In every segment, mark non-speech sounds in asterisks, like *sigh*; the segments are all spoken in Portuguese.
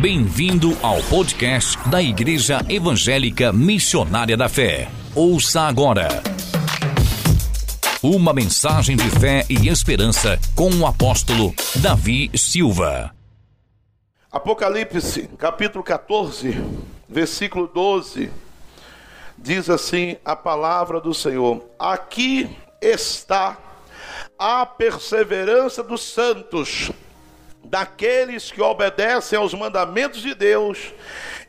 Bem-vindo ao podcast da Igreja Evangélica Missionária da Fé. Ouça agora. Uma mensagem de fé e esperança com o apóstolo Davi Silva. Apocalipse, capítulo 14, versículo 12, diz assim a palavra do Senhor: Aqui está a perseverança dos santos daqueles que obedecem aos mandamentos de Deus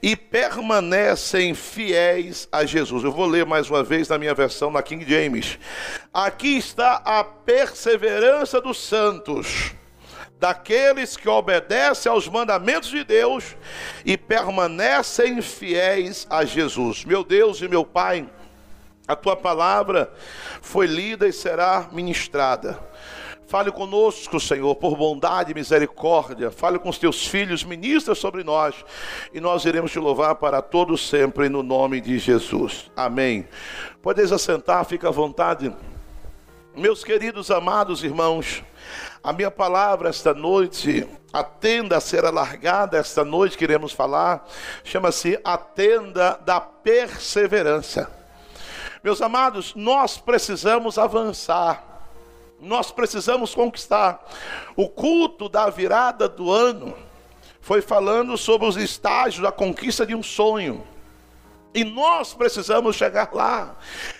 e permanecem fiéis a Jesus. Eu vou ler mais uma vez na minha versão na King James. Aqui está a perseverança dos santos, daqueles que obedecem aos mandamentos de Deus e permanecem fiéis a Jesus. Meu Deus e meu Pai, a tua palavra foi lida e será ministrada. Fale conosco, Senhor, por bondade e misericórdia. Fale com os teus filhos, ministra sobre nós. E nós iremos te louvar para todos sempre, no nome de Jesus. Amém. Podeis assentar, fica à vontade. Meus queridos amados irmãos, a minha palavra esta noite, a tenda a ser alargada esta noite, queremos falar, chama-se a tenda da perseverança. Meus amados, nós precisamos avançar nós precisamos conquistar. O culto da virada do ano foi falando sobre os estágios da conquista de um sonho. E nós precisamos chegar lá.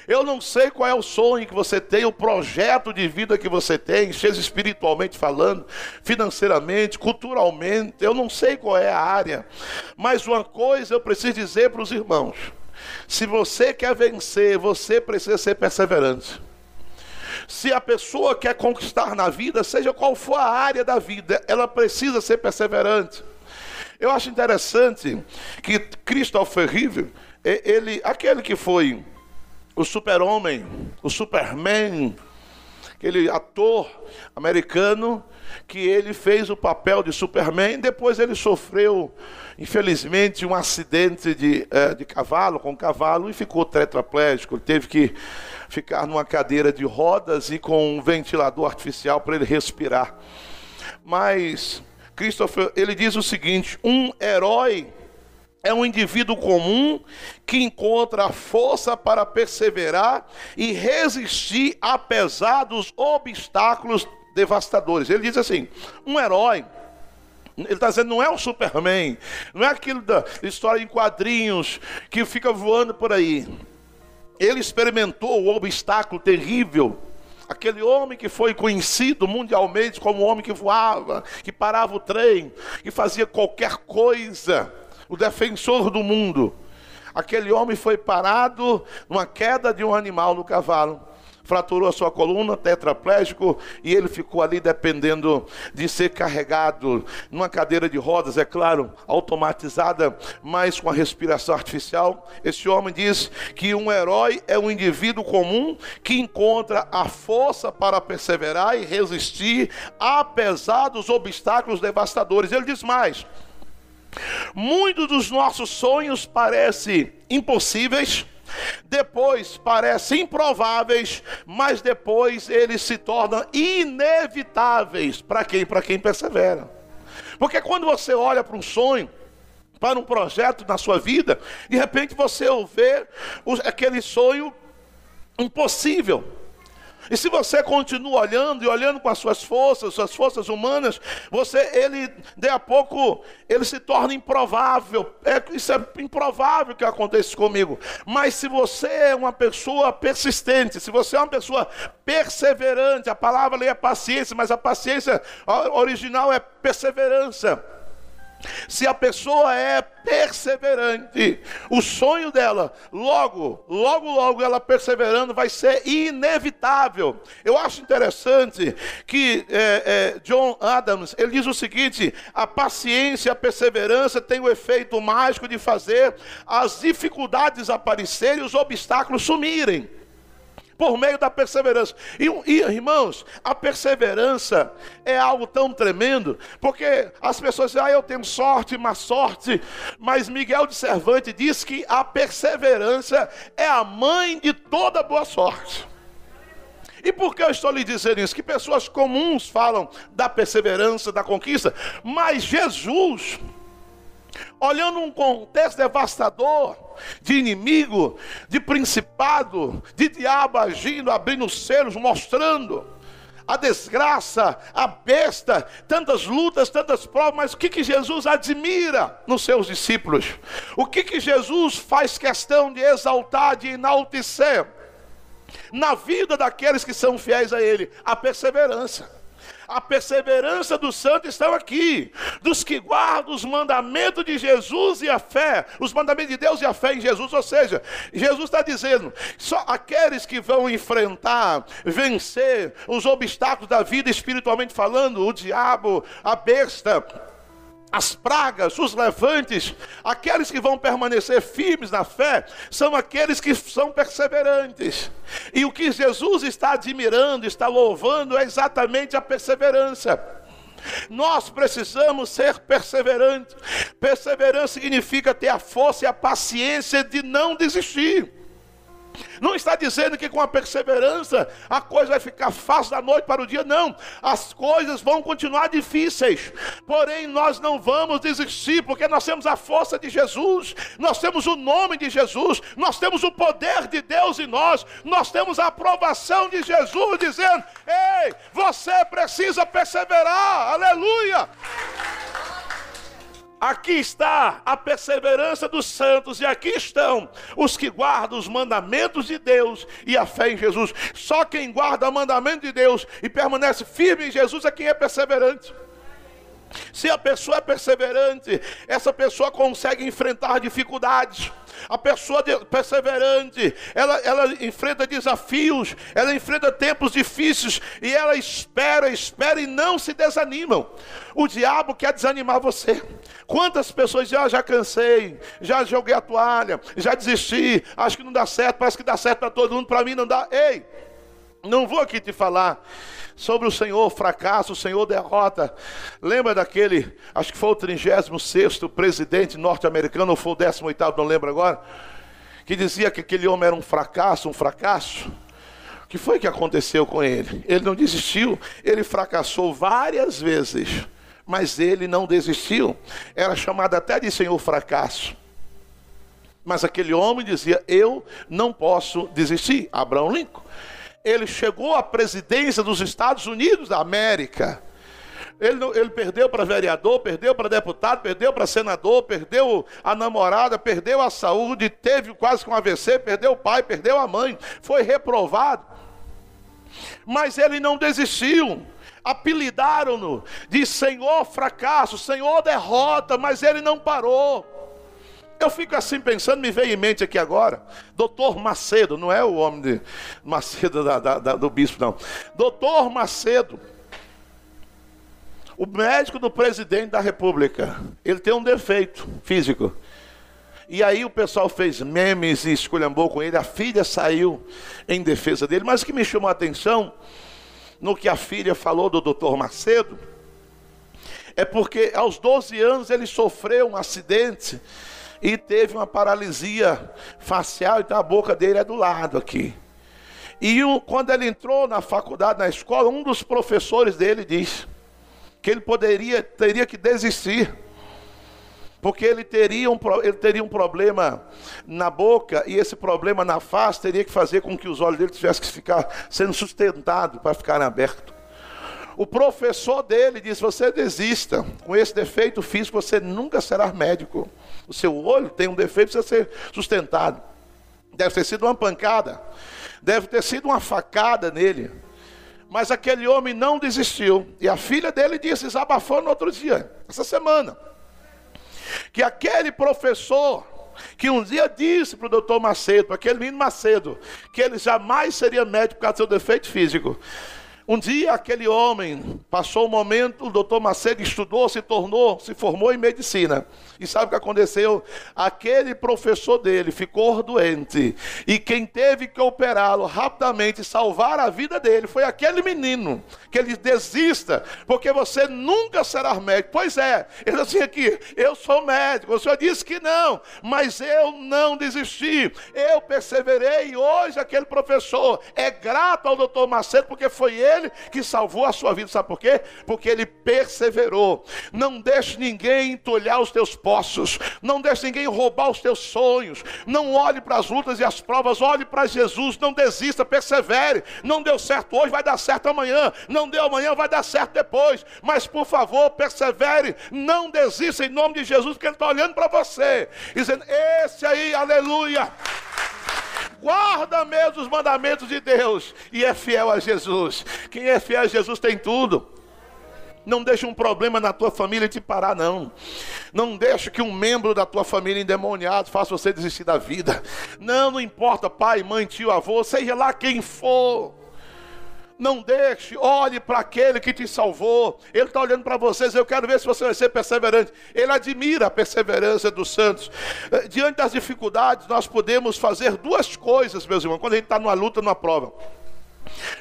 Eu não sei qual é o sonho que você tem, o projeto de vida que você tem, seja espiritualmente falando, financeiramente, culturalmente, eu não sei qual é a área. Mas uma coisa eu preciso dizer para os irmãos: se você quer vencer, você precisa ser perseverante. Se a pessoa quer conquistar na vida, seja qual for a área da vida, ela precisa ser perseverante. Eu acho interessante que Christopher Reeve, ele, aquele que foi o super-homem, o Superman, aquele ator americano que ele fez o papel de Superman, depois ele sofreu, infelizmente, um acidente de, é, de cavalo, com cavalo, e ficou tetraplégico, ele teve que ficar numa cadeira de rodas e com um ventilador artificial para ele respirar. Mas Christopher, ele diz o seguinte: um herói é um indivíduo comum que encontra força para perseverar e resistir apesar dos obstáculos devastadores. Ele diz assim: um herói ele está dizendo, não é um Superman, não é aquilo da história em quadrinhos que fica voando por aí. Ele experimentou o obstáculo terrível. Aquele homem que foi conhecido mundialmente como o homem que voava, que parava o trem, que fazia qualquer coisa, o defensor do mundo. Aquele homem foi parado numa queda de um animal no cavalo fraturou a sua coluna, tetraplégico, e ele ficou ali dependendo de ser carregado numa cadeira de rodas, é claro, automatizada, mas com a respiração artificial. Esse homem diz que um herói é um indivíduo comum que encontra a força para perseverar e resistir, apesar dos obstáculos devastadores. Ele diz mais. Muitos dos nossos sonhos parecem impossíveis, depois parecem improváveis, mas depois eles se tornam inevitáveis. Para quem? Para quem persevera. Porque quando você olha para um sonho, para um projeto na sua vida, de repente você vê aquele sonho impossível. E se você continua olhando e olhando com as suas forças, suas forças humanas, você, ele, de a pouco, ele se torna improvável. É, isso é improvável que aconteça comigo. Mas se você é uma pessoa persistente, se você é uma pessoa perseverante, a palavra ali é paciência, mas a paciência original é perseverança. Se a pessoa é perseverante, o sonho dela, logo, logo, logo ela perseverando, vai ser inevitável. Eu acho interessante que é, é, John Adams ele diz o seguinte: a paciência, a perseverança tem o efeito mágico de fazer as dificuldades aparecerem e os obstáculos sumirem por meio da perseverança. E, e, irmãos, a perseverança é algo tão tremendo, porque as pessoas dizem, ah, eu tenho sorte, má sorte, mas Miguel de Cervantes diz que a perseverança é a mãe de toda boa sorte. E por que eu estou lhe dizendo isso? Que pessoas comuns falam da perseverança, da conquista, mas Jesus, olhando um contexto devastador de inimigo, de principado, de diabo agindo, abrindo selos, mostrando a desgraça, a besta, tantas lutas, tantas provas, mas o que, que Jesus admira nos seus discípulos? O que, que Jesus faz questão de exaltar, de enaltecer na vida daqueles que são fiéis a Ele? A perseverança. A perseverança dos santos estão aqui, dos que guardam os mandamentos de Jesus e a fé, os mandamentos de Deus e a fé em Jesus. Ou seja, Jesus está dizendo: só aqueles que vão enfrentar, vencer os obstáculos da vida espiritualmente falando, o diabo, a besta, as pragas, os levantes, aqueles que vão permanecer firmes na fé, são aqueles que são perseverantes. E o que Jesus está admirando, está louvando, é exatamente a perseverança. Nós precisamos ser perseverantes. Perseverança significa ter a força e a paciência de não desistir. Não está dizendo que com a perseverança a coisa vai ficar fácil da noite para o dia, não. As coisas vão continuar difíceis, porém nós não vamos desistir, porque nós temos a força de Jesus, nós temos o nome de Jesus, nós temos o poder de Deus em nós, nós temos a aprovação de Jesus dizendo: Ei, você precisa perseverar, aleluia. Aqui está a perseverança dos santos, e aqui estão os que guardam os mandamentos de Deus e a fé em Jesus. Só quem guarda o mandamento de Deus e permanece firme em Jesus é quem é perseverante. Se a pessoa é perseverante, essa pessoa consegue enfrentar dificuldades. A pessoa perseverante, ela, ela enfrenta desafios, ela enfrenta tempos difíceis e ela espera, espera e não se desanimam. O diabo quer desanimar você. Quantas pessoas dizem, ah, já cansei, já joguei a toalha, já desisti, acho que não dá certo, parece que dá certo para todo mundo, para mim não dá. Ei, não vou aqui te falar sobre o Senhor fracasso, o Senhor derrota. Lembra daquele, acho que foi o 36 presidente norte-americano, ou foi o 18, não lembro agora, que dizia que aquele homem era um fracasso, um fracasso. O que foi que aconteceu com ele? Ele não desistiu, ele fracassou várias vezes, mas ele não desistiu. Era chamado até de Senhor fracasso. Mas aquele homem dizia: Eu não posso desistir. Abraão Lincoln ele chegou à presidência dos Estados Unidos da América. Ele, ele perdeu para vereador, perdeu para deputado, perdeu para senador, perdeu a namorada, perdeu a saúde, teve quase com um AVC, perdeu o pai, perdeu a mãe, foi reprovado. Mas ele não desistiu. Apelidaram-no de Senhor fracasso, Senhor derrota, mas ele não parou. Eu fico assim pensando, me veio em mente aqui agora, doutor Macedo, não é o homem de Macedo da, da, da, do bispo, não. Doutor Macedo, o médico do presidente da república, ele tem um defeito físico. E aí o pessoal fez memes e esculhambou com ele, a filha saiu em defesa dele, mas o que me chamou a atenção, no que a filha falou do doutor Macedo, é porque aos 12 anos ele sofreu um acidente e teve uma paralisia facial, então a boca dele é do lado aqui. E o, quando ele entrou na faculdade, na escola, um dos professores dele disse que ele poderia, teria que desistir, porque ele teria, um, ele teria um problema na boca, e esse problema na face teria que fazer com que os olhos dele tivessem que ficar sendo sustentados para ficarem abertos. O professor dele disse: Você desista, com esse defeito físico você nunca será médico. O seu olho tem um defeito, precisa ser sustentado. Deve ter sido uma pancada, deve ter sido uma facada nele. Mas aquele homem não desistiu. E a filha dele disse, desabafou no outro dia, essa semana, que aquele professor que um dia disse para o doutor Macedo, para aquele menino Macedo, que ele jamais seria médico por causa do seu defeito físico. Um dia aquele homem passou um momento, o doutor Macedo estudou, se tornou, se formou em medicina. E sabe o que aconteceu? Aquele professor dele ficou doente. E quem teve que operá-lo rapidamente, salvar a vida dele, foi aquele menino. Que ele desista, porque você nunca será médico. Pois é, ele disse aqui: eu sou médico. O senhor disse que não, mas eu não desisti. Eu perseverei. E hoje aquele professor é grato ao doutor Macedo, porque foi ele aquele que salvou a sua vida. Sabe por quê? Porque ele perseverou. Não deixe ninguém entulhar os teus poços. Não deixe ninguém roubar os teus sonhos. Não olhe para as lutas e as provas. Olhe para Jesus. Não desista, persevere. Não deu certo hoje, vai dar certo amanhã. Não deu amanhã, vai dar certo depois. Mas por favor, persevere. Não desista em nome de Jesus, porque Ele está olhando para você. Dizendo: Esse aí, aleluia guarda mesmo os mandamentos de Deus e é fiel a Jesus. Quem é fiel a Jesus tem tudo. Não deixe um problema na tua família te parar, não. Não deixe que um membro da tua família endemoniado faça você desistir da vida. Não, não importa, pai, mãe, tio, avô, seja lá quem for. Não deixe, olhe para aquele que te salvou. Ele está olhando para vocês. Eu quero ver se você vai ser perseverante. Ele admira a perseverança dos santos. Eh, diante das dificuldades, nós podemos fazer duas coisas, meus irmãos, quando a gente está numa luta, numa prova.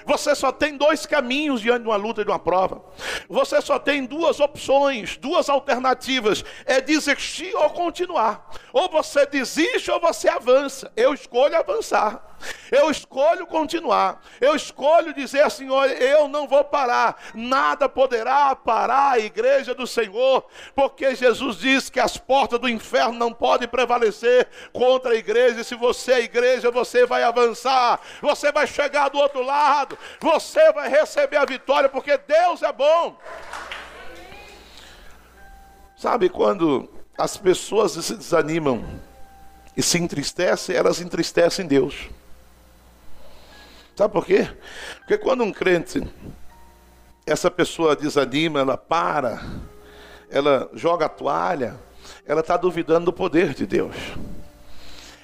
Você só tem dois caminhos diante de uma luta e de uma prova. Você só tem duas opções, duas alternativas: é desistir ou continuar. Ou você desiste ou você avança. Eu escolho avançar. Eu escolho continuar. Eu escolho dizer, Senhor, eu não vou parar. Nada poderá parar a igreja do Senhor, porque Jesus diz que as portas do inferno não podem prevalecer contra a igreja. E se você é igreja, você vai avançar. Você vai chegar do outro lado. Você vai receber a vitória, porque Deus é bom. Sabe quando as pessoas se desanimam e se entristecem, elas entristecem Deus. Sabe por quê? Porque quando um crente, essa pessoa desanima, ela para, ela joga a toalha, ela está duvidando do poder de Deus.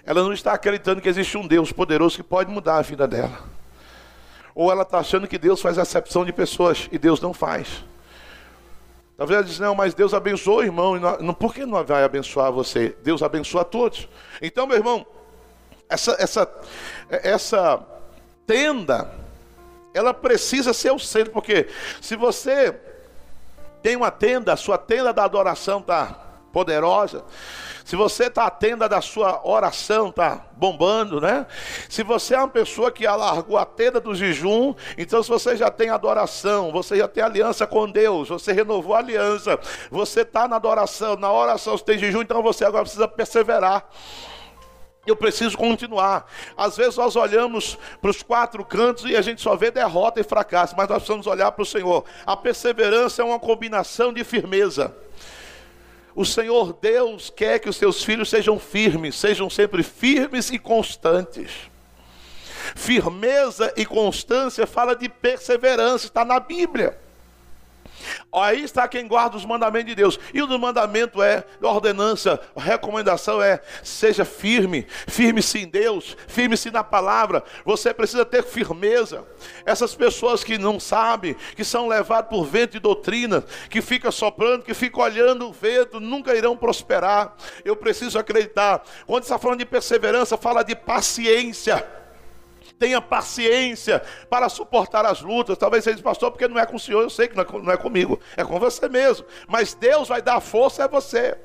Ela não está acreditando que existe um Deus poderoso que pode mudar a vida dela. Ou ela está achando que Deus faz acepção de pessoas e Deus não faz. Talvez ela diz, não, mas Deus abençoa, irmão. Não, por que não vai abençoar você? Deus abençoa a todos. Então, meu irmão, essa, essa, essa tenda, ela precisa ser o centro, porque se você tem uma tenda, a sua tenda da adoração está poderosa, se você está a tenda da sua oração está bombando, né? Se você é uma pessoa que alargou a tenda do jejum, então se você já tem adoração, você já tem aliança com Deus, você renovou a aliança, você está na adoração, na oração você tem jejum, então você agora precisa perseverar. Eu preciso continuar. Às vezes nós olhamos para os quatro cantos e a gente só vê derrota e fracasso, mas nós precisamos olhar para o Senhor. A perseverança é uma combinação de firmeza. O Senhor Deus quer que os seus filhos sejam firmes, sejam sempre firmes e constantes. Firmeza e constância fala de perseverança, está na Bíblia. Aí está quem guarda os mandamentos de Deus. E o mandamento é, a ordenança, a recomendação é: seja firme, firme-se em Deus, firme-se na palavra. Você precisa ter firmeza. Essas pessoas que não sabem, que são levadas por vento de doutrina, que fica soprando, que fica olhando o vento, nunca irão prosperar. Eu preciso acreditar. Quando está falando de perseverança, fala de paciência tenha paciência para suportar as lutas. Talvez você diga, pastor, porque não é com o senhor, eu sei que não é, não é comigo, é com você mesmo. Mas Deus vai dar força a você,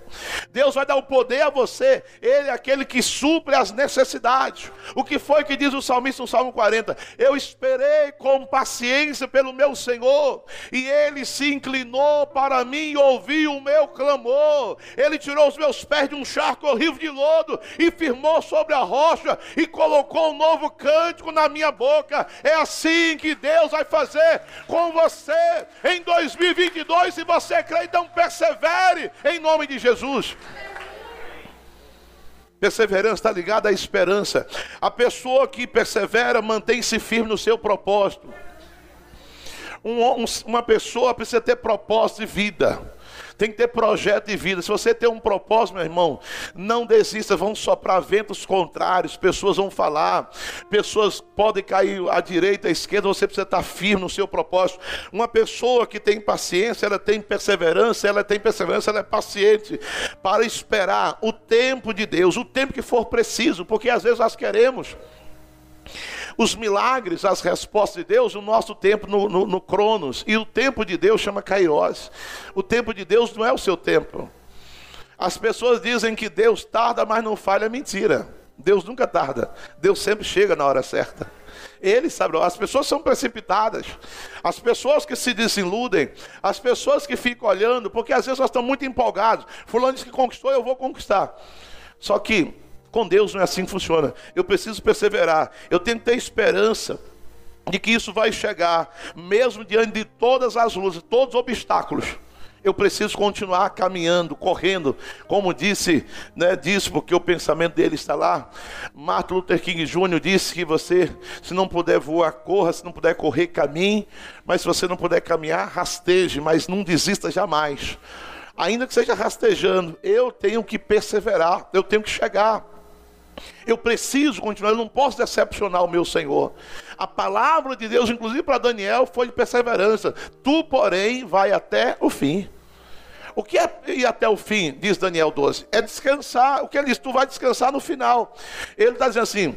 Deus vai dar o poder a você, Ele é aquele que supre as necessidades. O que foi que diz o salmista no Salmo 40? Eu esperei com paciência pelo meu Senhor, e Ele se inclinou para mim e ouviu o meu clamor. Ele tirou os meus pés de um charco horrível de lodo e firmou sobre a rocha e colocou um novo cântico na minha boca. É assim que Deus vai fazer com você em 2022. Se você crê, então persevere em nome de Jesus. Perseverança está ligada à esperança. A pessoa que persevera mantém-se firme no seu propósito. Um, um, uma pessoa precisa ter propósito de vida tem que ter projeto de vida. Se você tem um propósito, meu irmão, não desista, vão soprar ventos contrários, pessoas vão falar, pessoas podem cair à direita, à esquerda, você precisa estar firme no seu propósito. Uma pessoa que tem paciência, ela tem perseverança, ela tem perseverança, ela é paciente para esperar o tempo de Deus, o tempo que for preciso, porque às vezes nós queremos os milagres, as respostas de Deus, o nosso tempo no, no, no Cronos. E o tempo de Deus chama Kairos. O tempo de Deus não é o seu tempo. As pessoas dizem que Deus tarda, mas não falha, mentira. Deus nunca tarda. Deus sempre chega na hora certa. Ele sabe, as pessoas são precipitadas, as pessoas que se desiludem, as pessoas que ficam olhando, porque às vezes elas estão muito empolgadas. Fulano disse que conquistou, eu vou conquistar. Só que com Deus não é assim que funciona. Eu preciso perseverar, eu tenho que ter esperança de que isso vai chegar, mesmo diante de todas as luzes, todos os obstáculos. Eu preciso continuar caminhando, correndo, como disse, né, disse porque o pensamento dele está lá. Martin Luther King Jr. disse que você, se não puder voar, corra, se não puder correr, caminhe, mas se você não puder caminhar, rasteje, mas não desista jamais. Ainda que seja rastejando, eu tenho que perseverar, eu tenho que chegar. Eu preciso continuar, eu não posso decepcionar o meu Senhor. A palavra de Deus, inclusive para Daniel, foi de perseverança. Tu, porém, vai até o fim. O que é ir até o fim, diz Daniel 12? É descansar. O que ele diz? Tu vai descansar no final. Ele está dizendo assim: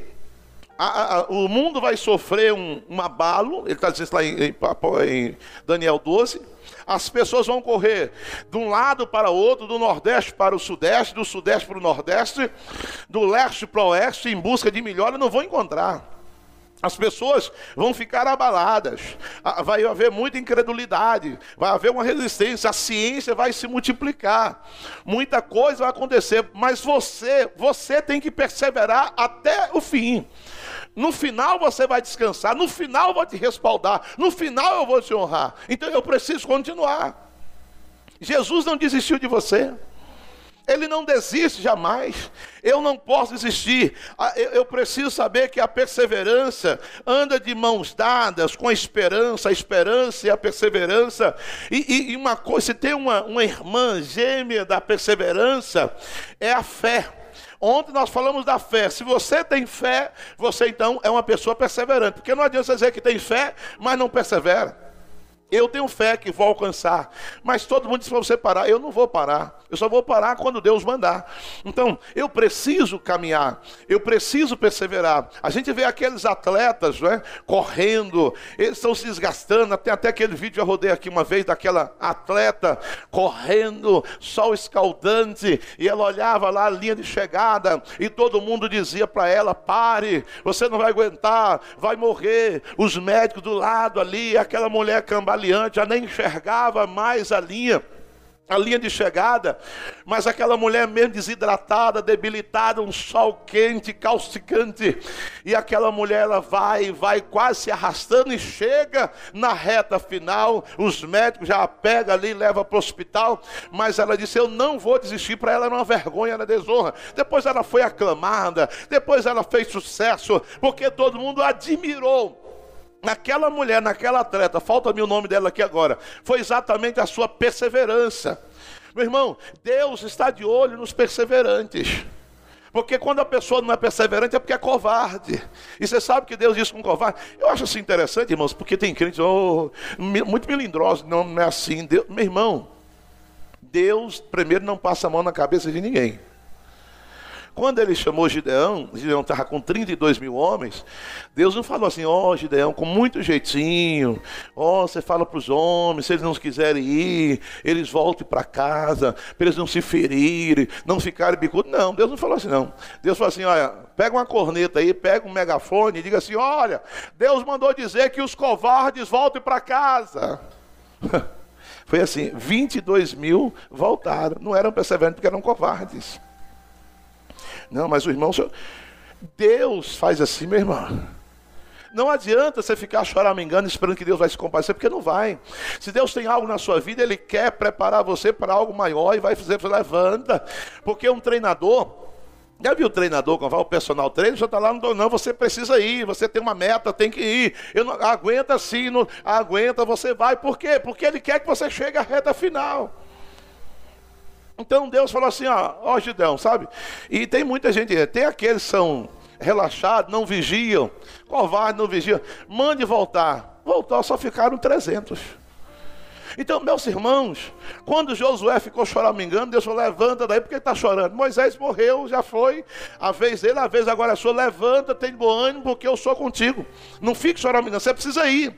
a, a, o mundo vai sofrer um, um abalo, ele está dizendo isso lá em, em, em Daniel 12 as pessoas vão correr de um lado para o outro, do nordeste para o sudeste, do sudeste para o nordeste, do leste para o oeste, em busca de melhora, não vão encontrar. As pessoas vão ficar abaladas, ah, vai haver muita incredulidade, vai haver uma resistência, a ciência vai se multiplicar, muita coisa vai acontecer, mas você, você tem que perseverar até o fim. No final você vai descansar, no final eu vou te respaldar, no final eu vou te honrar. Então eu preciso continuar. Jesus não desistiu de você. Ele não desiste jamais. Eu não posso desistir. Ah, eu preciso saber que a perseverança anda de mãos dadas com a esperança, a esperança e a perseverança. E, e uma coisa, se tem uma, uma irmã gêmea da perseverança, é a fé. Ontem nós falamos da fé. Se você tem fé, você então é uma pessoa perseverante. Porque não adianta dizer que tem fé, mas não persevera. Eu tenho fé que vou alcançar, mas todo mundo diz para você parar. Eu não vou parar. Eu só vou parar quando Deus mandar. Então, eu preciso caminhar, eu preciso perseverar. A gente vê aqueles atletas, né, correndo, eles estão se desgastando. Tem até aquele vídeo eu rodei aqui uma vez daquela atleta correndo, sol escaldante, e ela olhava lá a linha de chegada e todo mundo dizia para ela: "Pare, você não vai aguentar, vai morrer". Os médicos do lado ali, aquela mulher cambaleando aliante, já nem enxergava mais a linha a linha de chegada, mas aquela mulher mesmo desidratada, debilitada, um sol quente, causticante, e aquela mulher ela vai, vai quase se arrastando e chega na reta final, os médicos já a pegam ali, leva para o hospital, mas ela disse: Eu não vou desistir, para ela era uma vergonha, era desonra. Depois ela foi aclamada, depois ela fez sucesso, porque todo mundo admirou naquela mulher, naquela atleta, falta-me o nome dela aqui agora, foi exatamente a sua perseverança. Meu irmão, Deus está de olho nos perseverantes. Porque quando a pessoa não é perseverante é porque é covarde. E você sabe que Deus diz com covarde. Eu acho assim interessante, irmãos, porque tem crentes oh, muito melindrosos, não, não é assim. Deus, meu irmão, Deus primeiro não passa a mão na cabeça de ninguém. Quando ele chamou Gideão, Gideão estava com 32 mil homens, Deus não falou assim, ó oh, Gideão, com muito jeitinho, ó, oh, você fala para os homens, se eles não quiserem ir, eles voltem para casa, para eles não se ferirem, não ficarem bicudos. Não, Deus não falou assim não. Deus falou assim, olha, pega uma corneta aí, pega um megafone e diga assim, olha, Deus mandou dizer que os covardes voltem para casa. *laughs* Foi assim, 22 mil voltaram, não eram perseverantes porque eram covardes. Não, mas o irmão, Deus faz assim, meu irmão. Não adianta você ficar choramingando esperando que Deus vai se compadecer, porque não vai. Se Deus tem algo na sua vida, Ele quer preparar você para algo maior e vai fazer você levanta. Porque um treinador, já viu o treinador, quando vai o personal treino, já está lá, não, não, você precisa ir, você tem uma meta, tem que ir. Eu não, aguenta sim, não, aguenta, você vai. Por quê? Porque Ele quer que você chegue à reta final. Então Deus falou assim, ó, ó Gideão, sabe? E tem muita gente, tem aqueles que são relaxados, não vigiam, covardes, não vigiam. Mande voltar. Voltar, só ficaram 300. Então, meus irmãos, quando Josué ficou choramingando, Deus falou: levanta daí, porque ele está chorando. Moisés morreu, já foi, a vez dele, a vez agora é sua. Levanta, tem bom ânimo, porque eu sou contigo. Não fique choramingando, você precisa ir.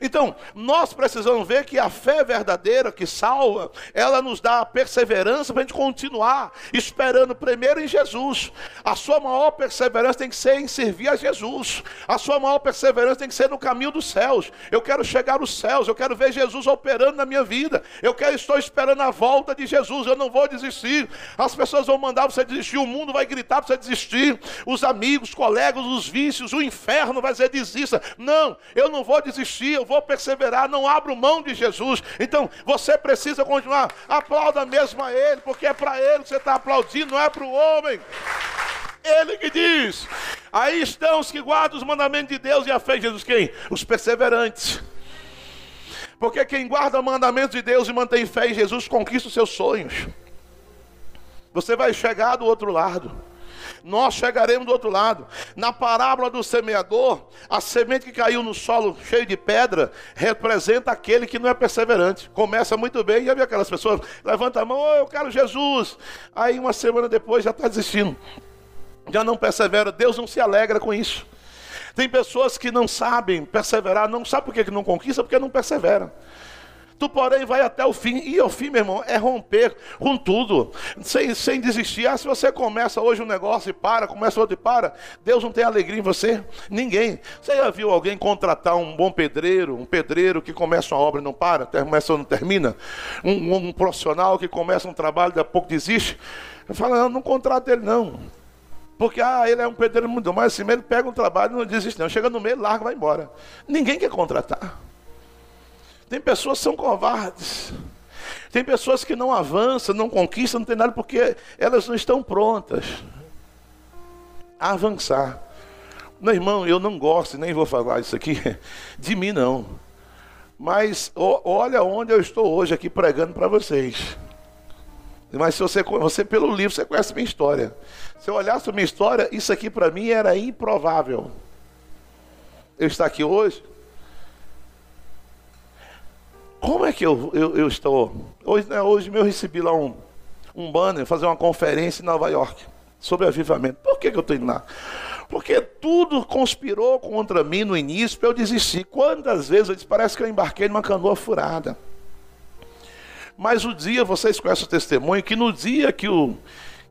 Então, nós precisamos ver que a fé verdadeira que salva, ela nos dá a perseverança para a gente continuar esperando primeiro em Jesus. A sua maior perseverança tem que ser em servir a Jesus. A sua maior perseverança tem que ser no caminho dos céus. Eu quero chegar aos céus, eu quero ver Jesus operando na minha vida. Eu quero estou esperando a volta de Jesus. Eu não vou desistir. As pessoas vão mandar você desistir, o mundo vai gritar para você desistir. Os amigos, os colegas, os vícios, o inferno vai dizer desista. Não, eu não vou desistir, eu vou perseverar, não abro mão de Jesus. Então, você precisa continuar. Aplauda mesmo a Ele, porque é para Ele que você está aplaudindo, não é para o homem. Ele que diz: Aí estão os que guardam os mandamentos de Deus e a fé em Jesus. Quem? Os perseverantes. Porque quem guarda mandamentos de Deus e mantém fé em Jesus conquista os seus sonhos. Você vai chegar do outro lado. Nós chegaremos do outro lado. Na parábola do semeador, a semente que caiu no solo cheio de pedra representa aquele que não é perseverante. Começa muito bem, já viu aquelas pessoas? Levanta a mão, oh, eu quero Jesus. Aí uma semana depois já está desistindo. Já não persevera. Deus não se alegra com isso. Tem pessoas que não sabem perseverar, não sabem por que não conquista, porque não persevera. Tu, porém, vai até o fim. E o fim, meu irmão, é romper com tudo, sem, sem desistir. Ah, se você começa hoje um negócio e para, começa outro e para, Deus não tem alegria em você? Ninguém. Você já viu alguém contratar um bom pedreiro, um pedreiro que começa uma obra e não para, começa ou não termina? Um, um profissional que começa um trabalho e daqui a pouco desiste? Fala, não, não contrata ele não. Porque ah, ele é um pedreiro muito mas assim, ele pega um trabalho e não desiste não. Chega no meio, larga, vai embora. Ninguém quer contratar. Tem pessoas que são covardes. Tem pessoas que não avançam, não conquistam, não tem nada porque elas não estão prontas a avançar. Meu irmão, eu não gosto, nem vou falar isso aqui *laughs* de mim não. Mas olha onde eu estou hoje aqui pregando para vocês. Mas se você, você pelo livro, você conhece minha história. Se eu olhasse a minha história, isso aqui para mim era improvável. Eu estar aqui hoje. Como é que eu, eu, eu estou? Hoje, né, hoje eu recebi lá um, um banner, fazer uma conferência em Nova York sobre avivamento. Por que, que eu estou indo lá? Porque tudo conspirou contra mim no início para eu desistir. Quantas vezes eu disse, parece que eu embarquei numa canoa furada. Mas o dia, vocês conhecem o testemunho, que no dia que, o,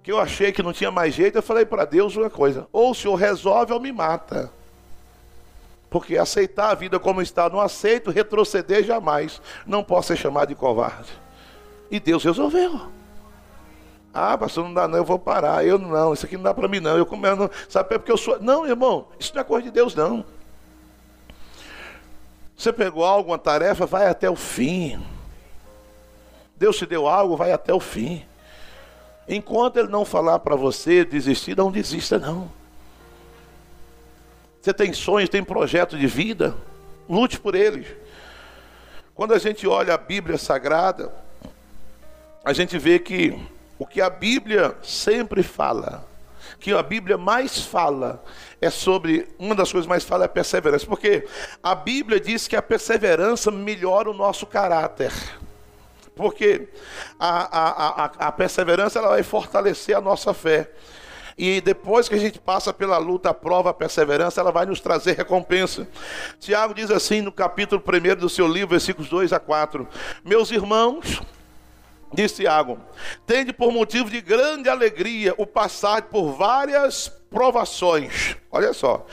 que eu achei que não tinha mais jeito, eu falei para Deus uma coisa: ou o Senhor resolve ou me mata. Porque aceitar a vida como está, não aceito retroceder jamais. Não posso ser chamado de covarde. E Deus resolveu. Ah, pastor, não dá não, eu vou parar. Eu não, isso aqui não dá para mim não. Eu comendo, sabe é porque eu sou. Não, irmão, isso não é coisa de Deus não. Você pegou alguma tarefa, vai até o fim. Deus te deu algo, vai até o fim. Enquanto Ele não falar para você desistir, não desista não. Você tem sonhos, tem projeto de vida, lute por eles. Quando a gente olha a Bíblia Sagrada, a gente vê que o que a Bíblia sempre fala, que a Bíblia mais fala, é sobre, uma das coisas mais fala é a perseverança, porque a Bíblia diz que a perseverança melhora o nosso caráter. Porque a, a, a, a perseverança ela vai fortalecer a nossa fé. E depois que a gente passa pela luta, a prova, a perseverança, ela vai nos trazer recompensa. Tiago diz assim no capítulo 1 do seu livro, versículos 2 a 4: Meus irmãos, diz Tiago, tende por motivo de grande alegria o passar por várias provações. Olha só.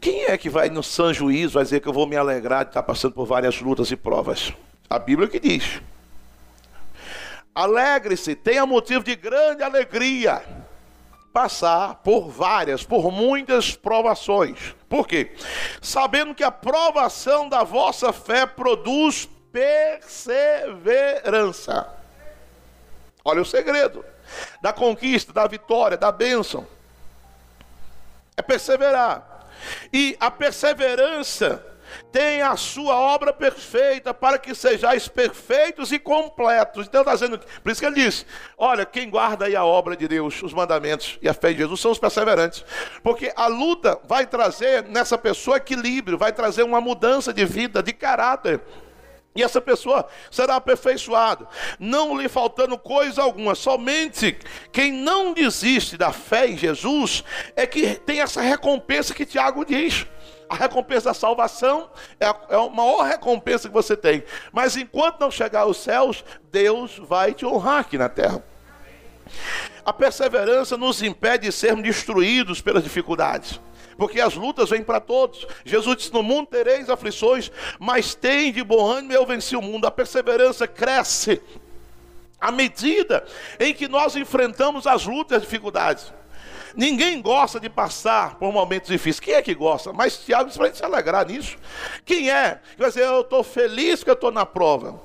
Quem é que vai no São Juízo vai dizer que eu vou me alegrar de estar passando por várias lutas e provas? A Bíblia que diz. Alegre-se, tenha motivo de grande alegria passar por várias, por muitas provações. Por quê? Sabendo que a provação da vossa fé produz perseverança. Olha o segredo da conquista, da vitória, da bênção. É perseverar. E a perseverança tem a sua obra perfeita para que sejais perfeitos e completos. Então está dizendo, por isso que ele diz: olha, quem guarda aí a obra de Deus, os mandamentos e a fé de Jesus são os perseverantes. Porque a luta vai trazer nessa pessoa equilíbrio, vai trazer uma mudança de vida, de caráter. E essa pessoa será aperfeiçoada, não lhe faltando coisa alguma. Somente quem não desiste da fé em Jesus é que tem essa recompensa que Tiago diz A recompensa da salvação é a, é maior recompensa que você tem. Mas enquanto não chegar aos céus, Deus vai te honrar aqui na terra. A perseverança nos impede de sermos destruídos pelas dificuldades. Porque as lutas vêm para todos. Jesus disse: No mundo tereis aflições, mas tem de bom ânimo, eu venci o mundo. A perseverança cresce à medida em que nós enfrentamos as lutas e as dificuldades. Ninguém gosta de passar por momentos difíceis. Quem é que gosta? Mas Tiago disse para a gente se alegrar nisso. Quem é? Vai dizer, eu estou feliz que eu estou na prova.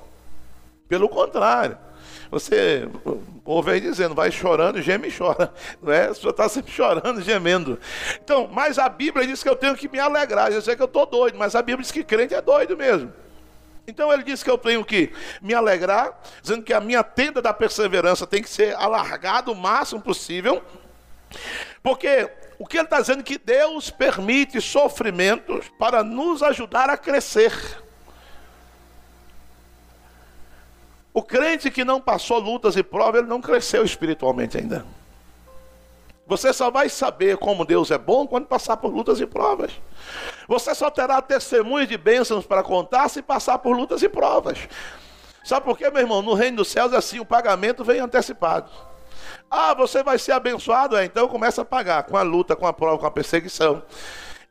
Pelo contrário. Você ouve aí dizendo, vai chorando, geme e chora. *laughs* Não é? Você está sempre chorando, gemendo. Então, mas a Bíblia diz que eu tenho que me alegrar. Eu sei que eu estou doido, mas a Bíblia diz que crente é doido mesmo. Então ele diz que eu tenho que me alegrar, dizendo que a minha tenda da perseverança tem que ser alargada o máximo possível, porque o que ele está dizendo é que Deus permite sofrimentos para nos ajudar a crescer. O crente que não passou lutas e provas, ele não cresceu espiritualmente ainda. Você só vai saber como Deus é bom quando passar por lutas e provas. Você só terá testemunhos de bênçãos para contar se passar por lutas e provas. Sabe por quê, meu irmão? No reino dos céus é assim, o pagamento vem antecipado. Ah, você vai ser abençoado? É, então começa a pagar com a luta, com a prova, com a perseguição.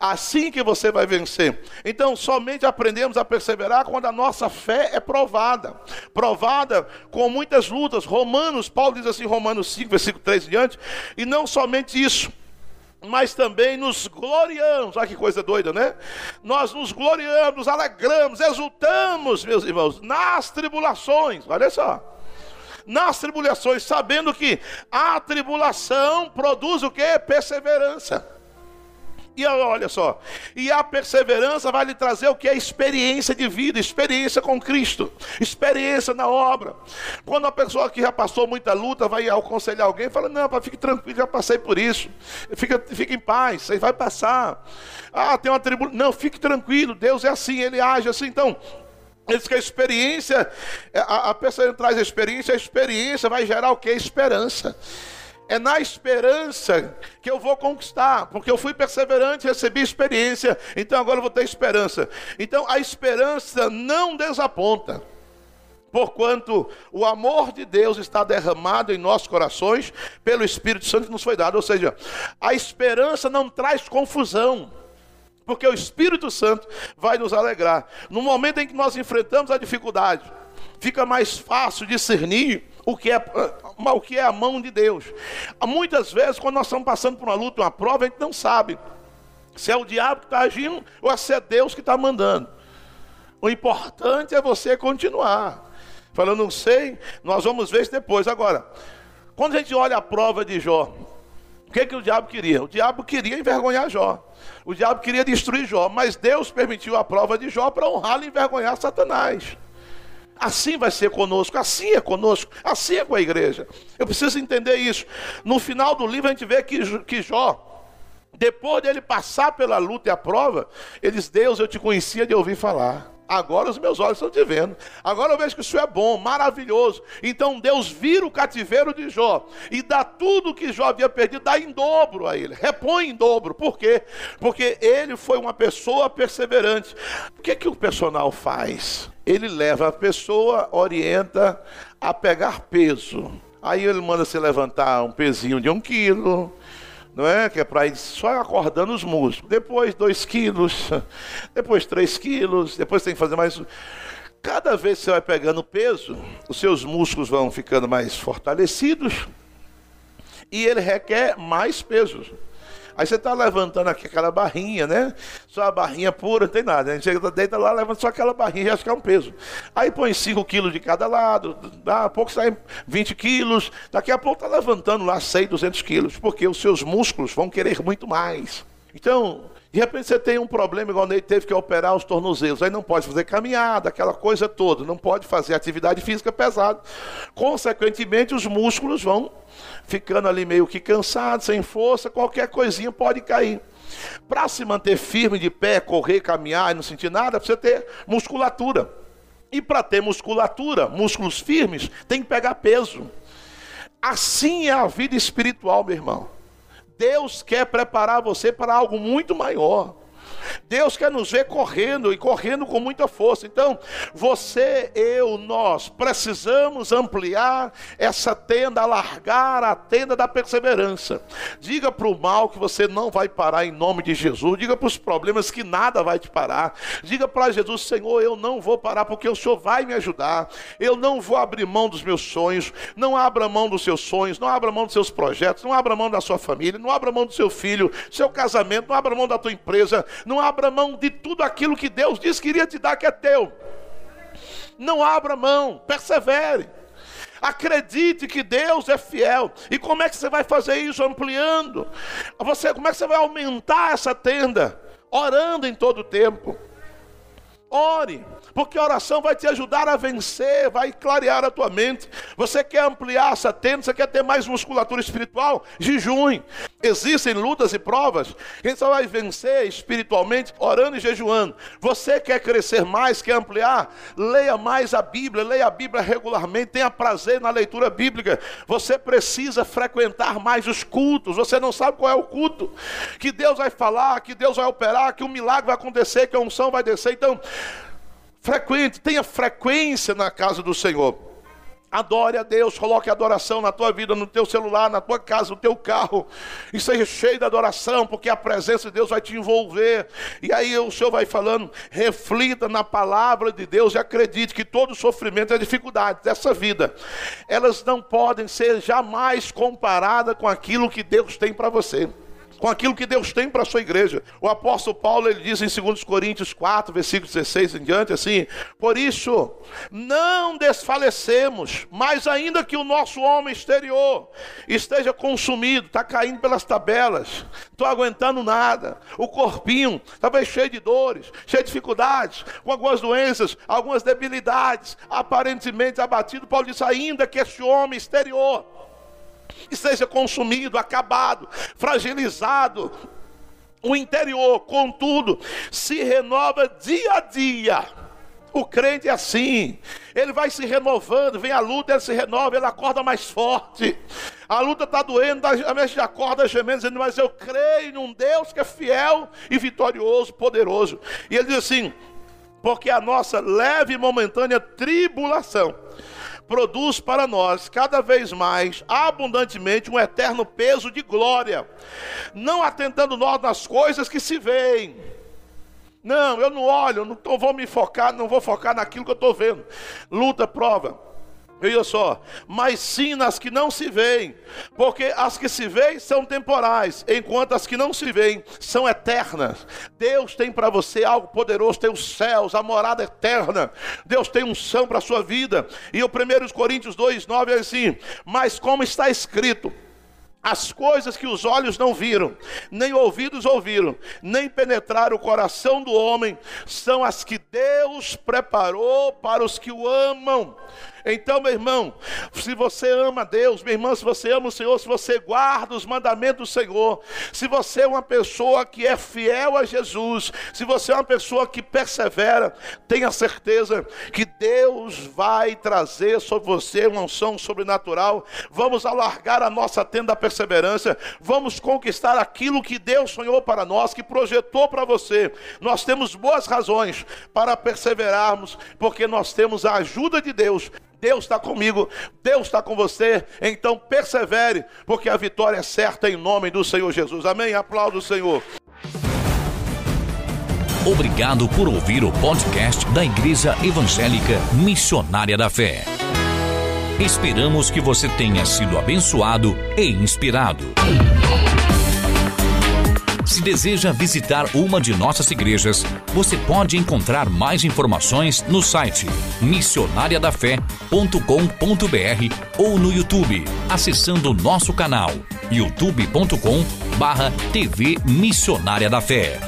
Assim que você vai vencer. Então, somente aprendemos a perseverar quando a nossa fé é provada. Provada com muitas lutas. Romanos, Paulo diz assim, Romanos 5, versículo 3 em diante. E não somente isso mas também nos gloriamos. Olha que coisa doida, né? Nós nos gloriamos, nos alegramos, exultamos, meus irmãos, nas tribulações. Olha só. Nas tribulações, sabendo que a tribulação produz o que? Perseverança. E olha só, e a perseverança vai lhe trazer o que é experiência de vida, experiência com Cristo, experiência na obra. Quando a pessoa que já passou muita luta vai aconselhar alguém, fala: Não, fique tranquilo, já passei por isso, fica, fica em paz, você vai passar. Ah, tem uma tribulação. Não, fique tranquilo, Deus é assim, Ele age assim. Então, diz que a experiência, a, a pessoa traz a experiência, a experiência vai gerar o que? Esperança. É na esperança que eu vou conquistar, porque eu fui perseverante, recebi experiência, então agora eu vou ter esperança. Então a esperança não desaponta. Porquanto o amor de Deus está derramado em nossos corações pelo Espírito Santo que nos foi dado. Ou seja, a esperança não traz confusão porque o Espírito Santo vai nos alegrar. No momento em que nós enfrentamos a dificuldade, fica mais fácil discernir o que é, o que é a mão de Deus. Muitas vezes, quando nós estamos passando por uma luta, uma prova, a gente não sabe se é o diabo que está agindo ou se é Deus que está mandando. O importante é você continuar. Falando, não sei, nós vamos ver isso depois. Agora, quando a gente olha a prova de Jó, o que, que o diabo queria? O diabo queria envergonhar Jó. O diabo queria destruir Jó, mas Deus permitiu a prova de Jó para honrá-lo e envergonhar Satanás. Assim vai ser conosco, assim é conosco, assim é com a igreja. Eu preciso entender isso. No final do livro a gente vê que, que Jó, depois dele passar pela luta e a prova, ele diz: Deus, eu te conhecia de ouvir falar. Agora os meus olhos estão te vendo. Agora eu vejo que isso é bom, maravilhoso. Então Deus vira o cativeiro de Jó e dá tudo que Jó havia perdido, dá em dobro a ele, repõe em dobro. Por quê? Porque ele foi uma pessoa perseverante. O que, é que o personal faz? Ele leva a pessoa, orienta a pegar peso. Aí ele manda se levantar um pezinho de um quilo, não é? Que é para ir só acordando os músculos. Depois dois quilos, *laughs* depois três quilos, depois tem que fazer mais. Cada vez que você vai pegando peso, os seus músculos vão ficando mais fortalecidos e ele requer mais peso. Aí você está levantando aqui aquela barrinha, né? Só a barrinha pura, não tem nada. A gente chega, deita lá, levanta só aquela barrinha, já que é um peso. Aí põe 5 quilos de cada lado, daqui a pouco sai 20 quilos, daqui a pouco está levantando lá 100, 200 quilos, porque os seus músculos vão querer muito mais. Então, de repente você tem um problema, igual ele teve que operar os tornozelos, aí não pode fazer caminhada, aquela coisa toda, não pode fazer atividade física pesada. Consequentemente, os músculos vão ficando ali meio que cansado, sem força, qualquer coisinha pode cair. Para se manter firme de pé, correr, caminhar e não sentir nada, precisa ter musculatura. E para ter musculatura, músculos firmes, tem que pegar peso. Assim é a vida espiritual, meu irmão. Deus quer preparar você para algo muito maior. Deus quer nos ver correndo e correndo com muita força. Então, você, eu, nós precisamos ampliar essa tenda, alargar a tenda da perseverança. Diga para o mal que você não vai parar em nome de Jesus. Diga para os problemas que nada vai te parar. Diga para Jesus, Senhor, eu não vou parar porque o Senhor vai me ajudar. Eu não vou abrir mão dos meus sonhos. Não abra mão dos seus sonhos, não abra mão dos seus projetos, não abra mão da sua família, não abra mão do seu filho, seu casamento, não abra mão da tua empresa, não abra mão de tudo aquilo que Deus disse que iria te dar que é teu. Não abra mão, persevere. Acredite que Deus é fiel. E como é que você vai fazer isso? Ampliando. Você, como é que você vai aumentar essa tenda? Orando em todo o tempo. Ore, porque a oração vai te ajudar a vencer, vai clarear a tua mente. Você quer ampliar essa tenda, você quer ter mais musculatura espiritual? Jejum. Existem lutas e provas. Quem só vai vencer espiritualmente orando e jejuando. Você quer crescer mais, quer ampliar? Leia mais a Bíblia, leia a Bíblia regularmente, tenha prazer na leitura bíblica. Você precisa frequentar mais os cultos. Você não sabe qual é o culto que Deus vai falar, que Deus vai operar, que um milagre vai acontecer, que a unção vai descer. Então, frequente, tenha frequência na casa do Senhor. Adore a Deus, coloque adoração na tua vida, no teu celular, na tua casa, no teu carro, e seja cheio de adoração, porque a presença de Deus vai te envolver. E aí o Senhor vai falando, reflita na palavra de Deus e acredite que todo sofrimento e dificuldade dessa vida, elas não podem ser jamais comparadas com aquilo que Deus tem para você com aquilo que Deus tem para a sua igreja. O apóstolo Paulo ele diz em 2 Coríntios 4, versículo 16 em diante assim: Por isso, não desfalecemos, mas ainda que o nosso homem exterior esteja consumido, está caindo pelas tabelas, estou aguentando nada, o corpinho estava cheio de dores, cheio de dificuldades, com algumas doenças, algumas debilidades, aparentemente abatido. Paulo diz: ainda que esse homem exterior e seja consumido, acabado, fragilizado. O interior, contudo, se renova dia a dia. O crente é assim, ele vai se renovando, vem a luta, ele se renova, ele acorda mais forte. A luta está doendo, a vezes acorda gemendo, dizendo, mas eu creio num Deus que é fiel e vitorioso, poderoso. E ele diz assim: porque a nossa leve e momentânea tribulação produz para nós cada vez mais, abundantemente, um eterno peso de glória, não atentando nós nas coisas que se veem. Não, eu não olho, não vou me focar, não vou focar naquilo que eu estou vendo. Luta, prova Veja só, mas sim nas que não se veem, porque as que se veem são temporais, enquanto as que não se veem são eternas. Deus tem para você algo poderoso, tem os céus, a morada eterna. Deus tem um são para a sua vida. E o 1 Coríntios 2, 9 é assim: Mas como está escrito, as coisas que os olhos não viram, nem ouvidos ouviram, nem penetraram o coração do homem, são as que Deus preparou para os que o amam. Então, meu irmão, se você ama Deus, meu irmão, se você ama o Senhor, se você guarda os mandamentos do Senhor, se você é uma pessoa que é fiel a Jesus, se você é uma pessoa que persevera, tenha certeza que Deus vai trazer sobre você uma unção sobrenatural. Vamos alargar a nossa tenda da perseverança, vamos conquistar aquilo que Deus sonhou para nós, que projetou para você. Nós temos boas razões para perseverarmos, porque nós temos a ajuda de Deus Deus está comigo, Deus está com você, então persevere, porque a vitória é certa em nome do Senhor Jesus. Amém? Aplauda o Senhor. Obrigado por ouvir o podcast da Igreja Evangélica Missionária da Fé. Esperamos que você tenha sido abençoado e inspirado. Se deseja visitar uma de nossas igrejas, você pode encontrar mais informações no site missionariadafé.com.br ou no YouTube, acessando nosso canal youtube.com/tv Missionária da Fé.